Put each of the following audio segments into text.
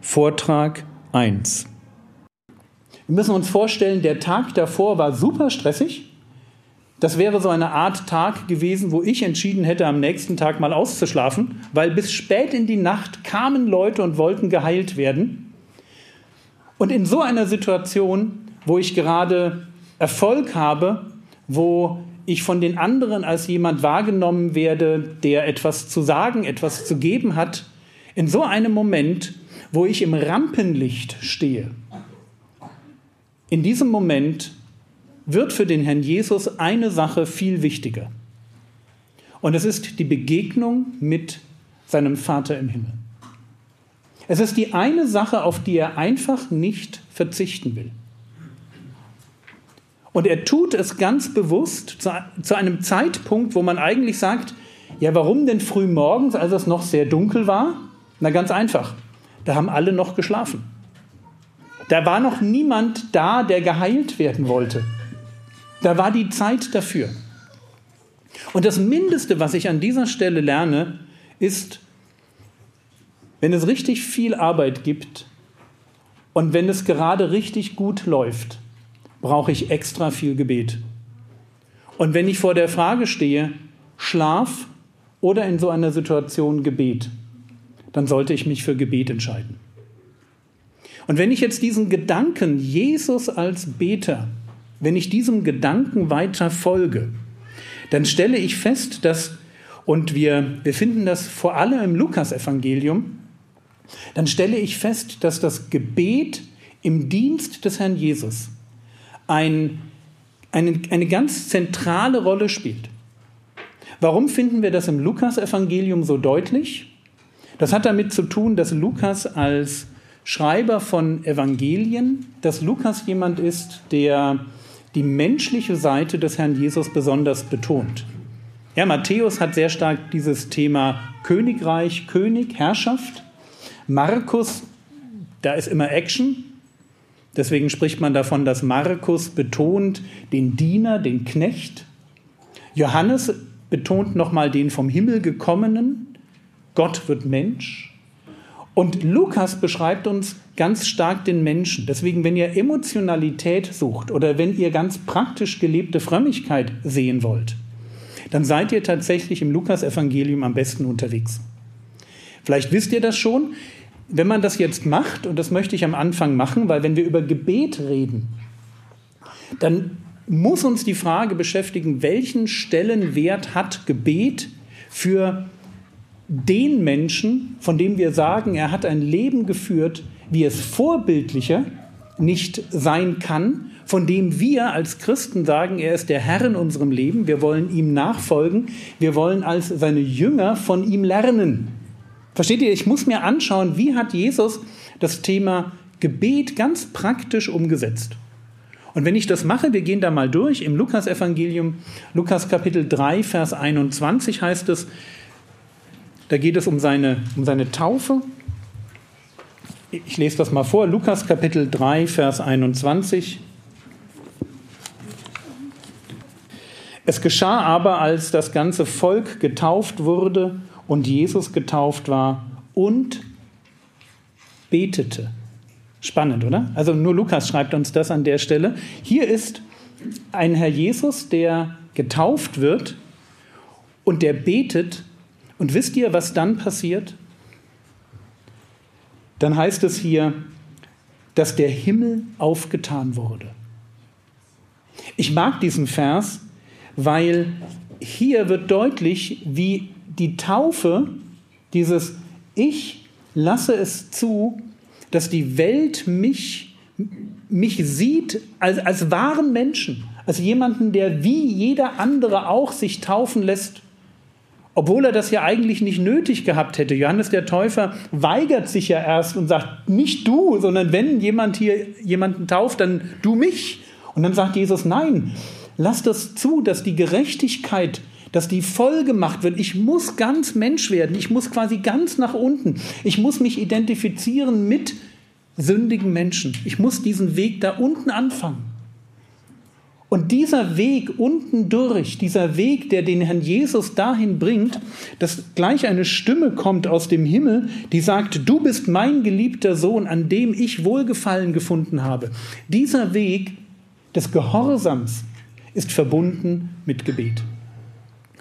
Vortrag 1. Wir müssen uns vorstellen, der Tag davor war super stressig. Das wäre so eine Art Tag gewesen, wo ich entschieden hätte, am nächsten Tag mal auszuschlafen, weil bis spät in die Nacht kamen Leute und wollten geheilt werden. Und in so einer Situation, wo ich gerade Erfolg habe, wo ich von den anderen als jemand wahrgenommen werde, der etwas zu sagen, etwas zu geben hat, in so einem Moment wo ich im Rampenlicht stehe, in diesem Moment wird für den Herrn Jesus eine Sache viel wichtiger. Und es ist die Begegnung mit seinem Vater im Himmel. Es ist die eine Sache, auf die er einfach nicht verzichten will. Und er tut es ganz bewusst zu, einem Zeitpunkt, wo man eigentlich sagt, ja, warum denn früh morgens, als es noch sehr dunkel war? Na ganz einfach. Da haben alle noch geschlafen. Da war noch niemand da, der geheilt werden wollte. Da war die Zeit dafür. Und das Mindeste, was ich an dieser Stelle lerne, ist, wenn es richtig viel Arbeit gibt und wenn es gerade richtig gut läuft, brauche ich extra viel Gebet. Und wenn ich vor der Frage stehe, Schlaf oder in so einer Situation Gebet, dann sollte ich mich für Gebet entscheiden. Und wenn ich jetzt diesen Gedanken, Jesus als Beter, wenn ich diesem Gedanken weiter folge, dann stelle ich fest, dass, und wir, wir finden das vor allem im Lukasevangelium, dann stelle ich fest, dass das Gebet im Dienst des Herrn Jesus ein, eine, eine ganz zentrale Rolle spielt. Warum finden wir das im Lukasevangelium so deutlich? Das hat damit zu tun, dass Lukas als Schreiber von Evangelien, dass Lukas jemand ist, der die menschliche Seite des Herrn Jesus besonders betont. Ja, Matthäus hat sehr stark dieses Thema Königreich, König, Herrschaft. Markus, da ist immer Action. Deswegen spricht man davon, dass Markus betont den Diener, den Knecht. Johannes betont nochmal den vom Himmel gekommenen. Gott wird Mensch. Und Lukas beschreibt uns ganz stark den Menschen. Deswegen, wenn ihr Emotionalität sucht oder wenn ihr ganz praktisch gelebte Frömmigkeit sehen wollt, dann seid ihr tatsächlich im Lukas-Evangelium am besten unterwegs. Vielleicht wisst ihr das schon. Wenn man das jetzt macht, und das möchte ich am Anfang machen, weil wenn wir über Gebet reden, dann muss uns die Frage beschäftigen, welchen Stellenwert hat Gebet für den Menschen, von dem wir sagen, er hat ein Leben geführt, wie es vorbildlicher nicht sein kann, von dem wir als Christen sagen, er ist der Herr in unserem Leben, wir wollen ihm nachfolgen, wir wollen als seine Jünger von ihm lernen. Versteht ihr, ich muss mir anschauen, wie hat Jesus das Thema Gebet ganz praktisch umgesetzt. Und wenn ich das mache, wir gehen da mal durch, im Lukas-Evangelium, Lukas Kapitel 3, Vers 21 heißt es, da geht es um seine, um seine Taufe. Ich lese das mal vor, Lukas Kapitel 3, Vers 21. Es geschah aber, als das ganze Volk getauft wurde und Jesus getauft war und betete. Spannend, oder? Also nur Lukas schreibt uns das an der Stelle. Hier ist ein Herr Jesus, der getauft wird und der betet und wisst ihr, was dann passiert? Dann heißt es hier, dass der Himmel aufgetan wurde. Ich mag diesen Vers, weil hier wird deutlich, wie die Taufe, dieses Ich lasse es zu, dass die Welt mich, mich sieht als, als wahren Menschen, als jemanden, der wie jeder andere auch sich taufen lässt obwohl er das ja eigentlich nicht nötig gehabt hätte. Johannes der Täufer weigert sich ja erst und sagt, nicht du, sondern wenn jemand hier jemanden tauft, dann du mich. Und dann sagt Jesus, nein, lass das zu, dass die Gerechtigkeit, dass die voll gemacht wird. Ich muss ganz Mensch werden. Ich muss quasi ganz nach unten. Ich muss mich identifizieren mit sündigen Menschen. Ich muss diesen Weg da unten anfangen. Und dieser Weg unten durch, dieser Weg, der den Herrn Jesus dahin bringt, dass gleich eine Stimme kommt aus dem Himmel, die sagt, du bist mein geliebter Sohn, an dem ich Wohlgefallen gefunden habe. Dieser Weg des Gehorsams ist verbunden mit Gebet.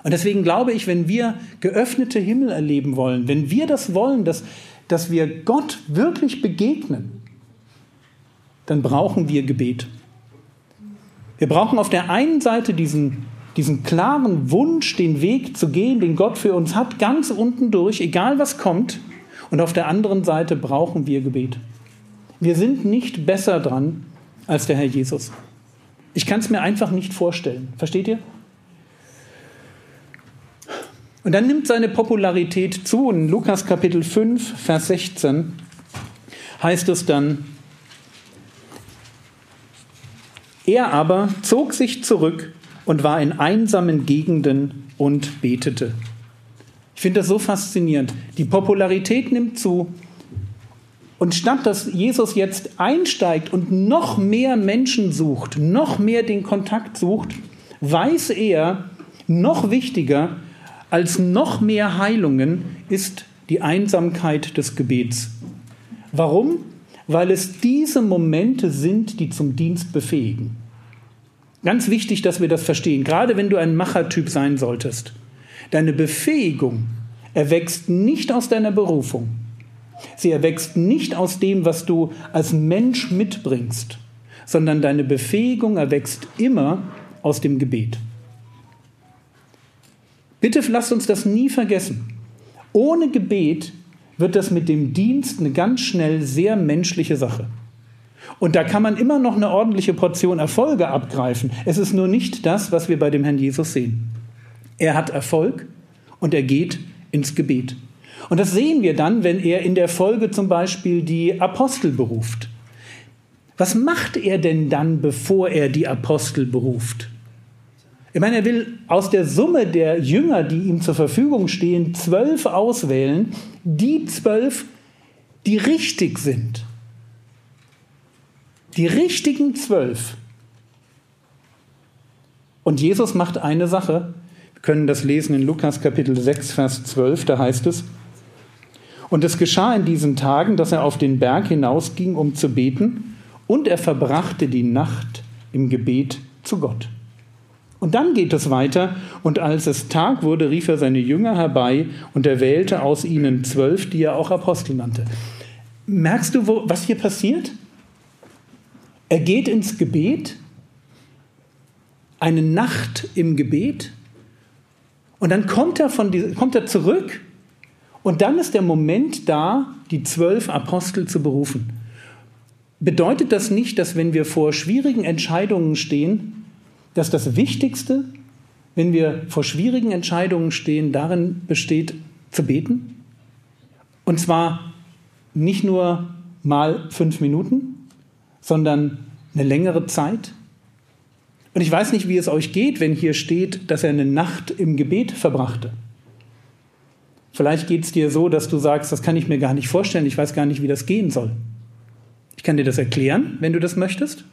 Und deswegen glaube ich, wenn wir geöffnete Himmel erleben wollen, wenn wir das wollen, dass, dass wir Gott wirklich begegnen, dann brauchen wir Gebet. Wir brauchen auf der einen Seite diesen, diesen klaren Wunsch, den Weg zu gehen, den Gott für uns hat, ganz unten durch, egal was kommt. Und auf der anderen Seite brauchen wir Gebet. Wir sind nicht besser dran als der Herr Jesus. Ich kann es mir einfach nicht vorstellen. Versteht ihr? Und dann nimmt seine Popularität zu. In Lukas Kapitel 5, Vers 16 heißt es dann, er aber zog sich zurück und war in einsamen Gegenden und betete. Ich finde das so faszinierend. Die Popularität nimmt zu. Und statt dass Jesus jetzt einsteigt und noch mehr Menschen sucht, noch mehr den Kontakt sucht, weiß er, noch wichtiger, als noch mehr Heilungen ist die Einsamkeit des Gebets. Warum? Weil es diese Momente sind, die zum Dienst befähigen. Ganz wichtig, dass wir das verstehen, gerade wenn du ein Machertyp sein solltest. Deine Befähigung erwächst nicht aus deiner Berufung. Sie erwächst nicht aus dem, was du als Mensch mitbringst, sondern deine Befähigung erwächst immer aus dem Gebet. Bitte lasst uns das nie vergessen. Ohne Gebet wird das mit dem Dienst eine ganz schnell sehr menschliche Sache. Und da kann man immer noch eine ordentliche Portion Erfolge abgreifen. Es ist nur nicht das, was wir bei dem Herrn Jesus sehen. Er hat Erfolg und er geht ins Gebet. Und das sehen wir dann, wenn er in der Folge zum Beispiel die Apostel beruft. Was macht er denn dann, bevor er die Apostel beruft? Ich meine, er will aus der Summe der Jünger, die ihm zur Verfügung stehen, zwölf auswählen, die zwölf, die richtig sind. Die richtigen zwölf. Und Jesus macht eine Sache. Wir können das lesen in Lukas Kapitel 6, Vers 12, da heißt es, und es geschah in diesen Tagen, dass er auf den Berg hinausging, um zu beten, und er verbrachte die Nacht im Gebet zu Gott. Und dann geht es weiter, und als es Tag wurde, rief er seine Jünger herbei und er wählte aus ihnen zwölf, die er auch Apostel nannte. Merkst du, wo, was hier passiert? Er geht ins Gebet, eine Nacht im Gebet, und dann kommt er, von kommt er zurück, und dann ist der Moment da, die zwölf Apostel zu berufen. Bedeutet das nicht, dass wenn wir vor schwierigen Entscheidungen stehen, dass das Wichtigste, wenn wir vor schwierigen Entscheidungen stehen, darin besteht, zu beten. Und zwar nicht nur mal fünf Minuten, sondern eine längere Zeit. Und ich weiß nicht, wie es euch geht, wenn hier steht, dass er eine Nacht im Gebet verbrachte. Vielleicht geht es dir so, dass du sagst, das kann ich mir gar nicht vorstellen, ich weiß gar nicht, wie das gehen soll. Ich kann dir das erklären, wenn du das möchtest.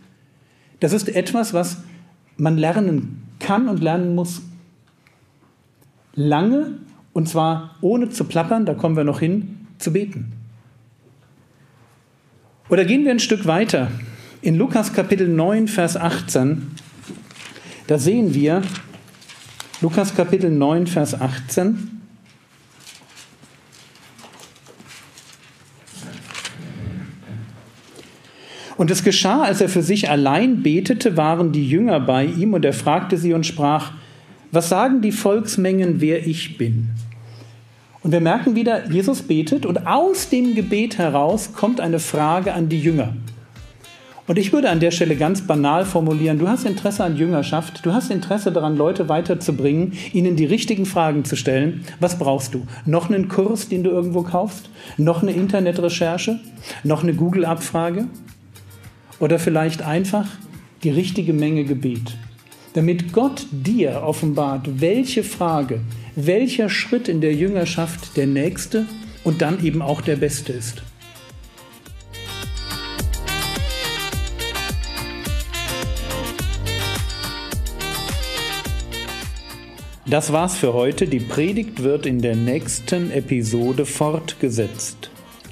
Das ist etwas, was man lernen kann und lernen muss. Lange, und zwar ohne zu plappern, da kommen wir noch hin, zu beten. Oder gehen wir ein Stück weiter. In Lukas Kapitel 9, Vers 18, da sehen wir, Lukas Kapitel 9, Vers 18, Und es geschah, als er für sich allein betete, waren die Jünger bei ihm und er fragte sie und sprach, was sagen die Volksmengen, wer ich bin? Und wir merken wieder, Jesus betet und aus dem Gebet heraus kommt eine Frage an die Jünger. Und ich würde an der Stelle ganz banal formulieren, du hast Interesse an Jüngerschaft, du hast Interesse daran, Leute weiterzubringen, ihnen die richtigen Fragen zu stellen. Was brauchst du? Noch einen Kurs, den du irgendwo kaufst? Noch eine Internetrecherche? Noch eine Google-Abfrage? Oder vielleicht einfach die richtige Menge Gebet? Damit Gott dir offenbart, welche Frage, welcher Schritt in der Jüngerschaft der nächste und dann eben auch der beste ist. Das war's für heute. Die Predigt wird in der nächsten Episode fortgesetzt.